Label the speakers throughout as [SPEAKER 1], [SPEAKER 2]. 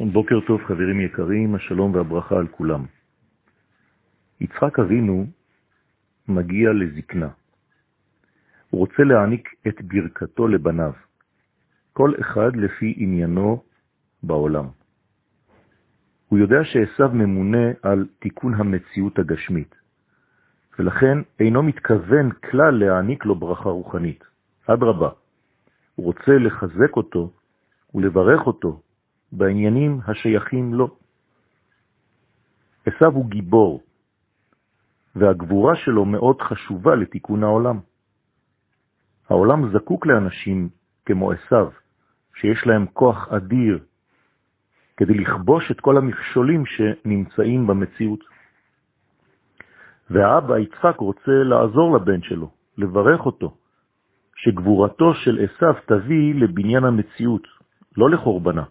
[SPEAKER 1] בוקר טוב חברים יקרים, השלום והברכה על כולם. יצחק אבינו מגיע לזקנה. הוא רוצה להעניק את ברכתו לבניו, כל אחד לפי עניינו בעולם. הוא יודע שעשיו ממונה על תיקון המציאות הגשמית, ולכן אינו מתכוון כלל להעניק לו ברכה רוחנית. אדרבה, הוא רוצה לחזק אותו ולברך אותו בעניינים השייכים לו. עשיו הוא גיבור, והגבורה שלו מאוד חשובה לתיקון העולם. העולם זקוק לאנשים כמו עשיו, שיש להם כוח אדיר כדי לכבוש את כל המכשולים שנמצאים במציאות. והאבא יצחק רוצה לעזור לבן שלו, לברך אותו, שגבורתו של עשיו תביא לבניין המציאות, לא לחורבנה.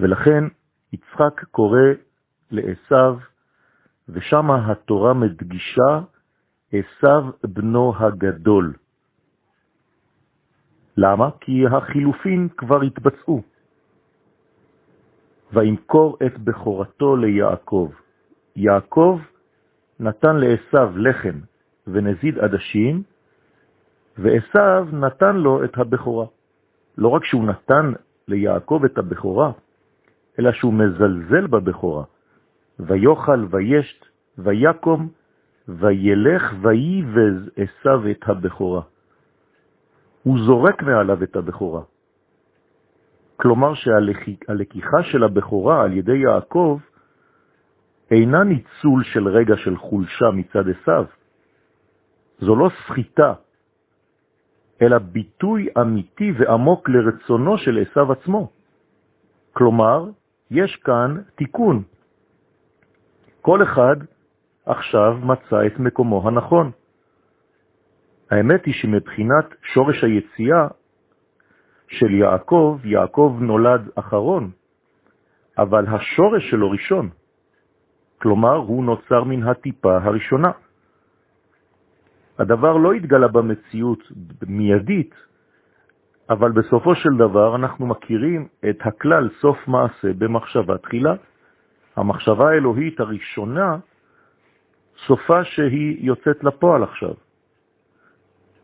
[SPEAKER 1] ולכן יצחק קורא לעשיו, ושם התורה מדגישה עשיו בנו הגדול. למה? כי החילופין כבר התבצעו. וימכור את בכורתו ליעקב. יעקב נתן לעשיו לחם ונזיד עדשים, ועשיו נתן לו את הבכורה. לא רק שהוא נתן ליעקב את הבכורה, אלא שהוא מזלזל בבכורה. ויוכל וישת ויקום וילך ויבז עשיו את הבכורה. הוא זורק מעליו את הבכורה. כלומר שהלקיחה של הבכורה על ידי יעקב אינה ניצול של רגע של חולשה מצד עשיו. זו לא סחיטה, אלא ביטוי אמיתי ועמוק לרצונו של עשיו עצמו. כלומר, יש כאן תיקון. כל אחד עכשיו מצא את מקומו הנכון. האמת היא שמבחינת שורש היציאה של יעקב, יעקב נולד אחרון, אבל השורש שלו ראשון. כלומר, הוא נוצר מן הטיפה הראשונה. הדבר לא התגלה במציאות מיידית, אבל בסופו של דבר אנחנו מכירים את הכלל סוף מעשה במחשבה תחילה. המחשבה האלוהית הראשונה, סופה שהיא יוצאת לפועל עכשיו.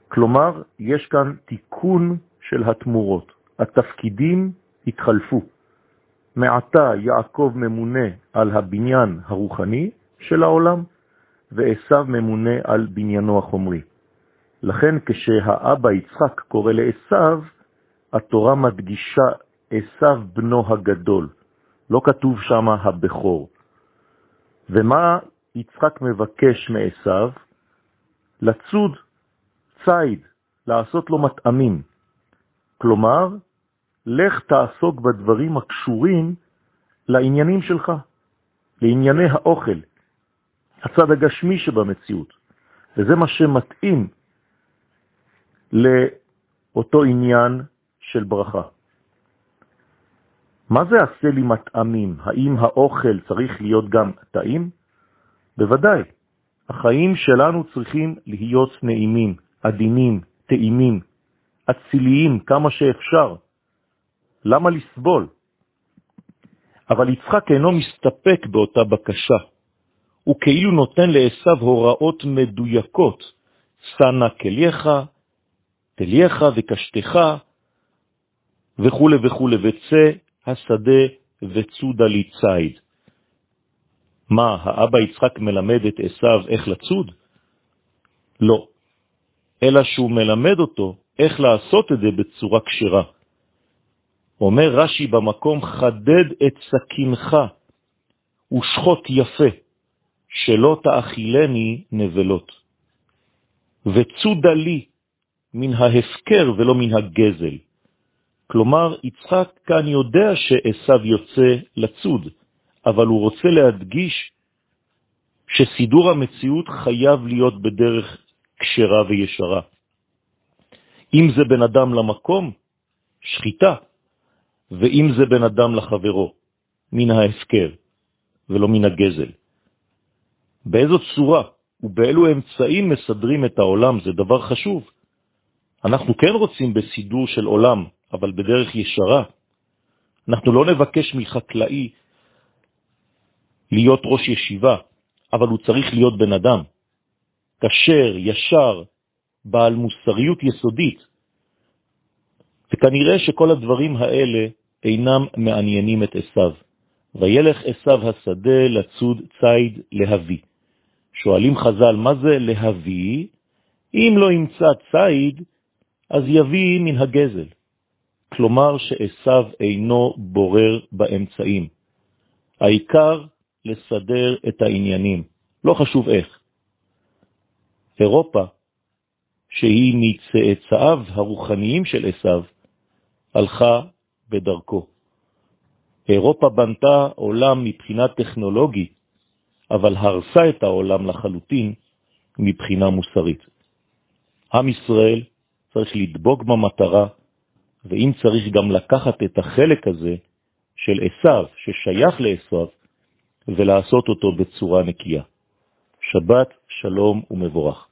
[SPEAKER 1] כלומר, יש כאן תיקון של התמורות. התפקידים התחלפו. מעתה יעקב ממונה על הבניין הרוחני של העולם, ועשיו ממונה על בניינו החומרי. לכן כשהאבא יצחק קורא לעשיו, התורה מדגישה עשיו בנו הגדול. לא כתוב שם הבכור. ומה יצחק מבקש מעשיו? לצוד ציד, לעשות לו מטעמים. כלומר, לך תעסוק בדברים הקשורים לעניינים שלך, לענייני האוכל, הצד הגשמי שבמציאות. וזה מה שמתאים לאותו עניין של ברכה. מה זה עשה לי מטעמים? האם האוכל צריך להיות גם טעים? בוודאי. החיים שלנו צריכים להיות נעימים, עדינים, טעימים, אציליים כמה שאפשר. למה לסבול? אבל יצחק אינו מסתפק באותה בקשה. הוא כאילו נותן לעשו הוראות מדויקות, סנה כליך, תלייך וקשתך, וכו' וכו', וצא השדה וצודה לי. מה, האבא יצחק מלמד את עשיו איך לצוד? לא, אלא שהוא מלמד אותו איך לעשות את זה בצורה קשרה. אומר רש"י במקום, חדד את סכינך ושחוט יפה, שלא תאכילני נבלות. וצודה לי מן ההפקר ולא מן הגזל. כלומר, יצחק כאן יודע שעשיו יוצא לצוד, אבל הוא רוצה להדגיש שסידור המציאות חייב להיות בדרך קשרה וישרה. אם זה בן אדם למקום, שחיטה, ואם זה בן אדם לחברו, מן ההפקר ולא מן הגזל. באיזו צורה ובאילו אמצעים מסדרים את העולם זה דבר חשוב. אנחנו כן רוצים בסידור של עולם, אבל בדרך ישרה. אנחנו לא נבקש מחקלאי להיות ראש ישיבה, אבל הוא צריך להיות בן אדם, כשר, ישר, בעל מוסריות יסודית. וכנראה שכל הדברים האלה אינם מעניינים את אסב. וילך אסב השדה לצוד ציד להביא. שואלים חז"ל, מה זה להביא? אם לא ימצא ציד, אז יביא מן הגזל. כלומר שאסב אינו בורר באמצעים. העיקר לסדר את העניינים, לא חשוב איך. אירופה, שהיא מצאצאיו הרוחניים של אסב, הלכה בדרכו. אירופה בנתה עולם מבחינה טכנולוגית, אבל הרסה את העולם לחלוטין מבחינה מוסרית. עם ישראל צריך לדבוק במטרה, ואם צריך גם לקחת את החלק הזה של אסב, ששייך לאסב, ולעשות אותו בצורה נקייה. שבת שלום ומבורך.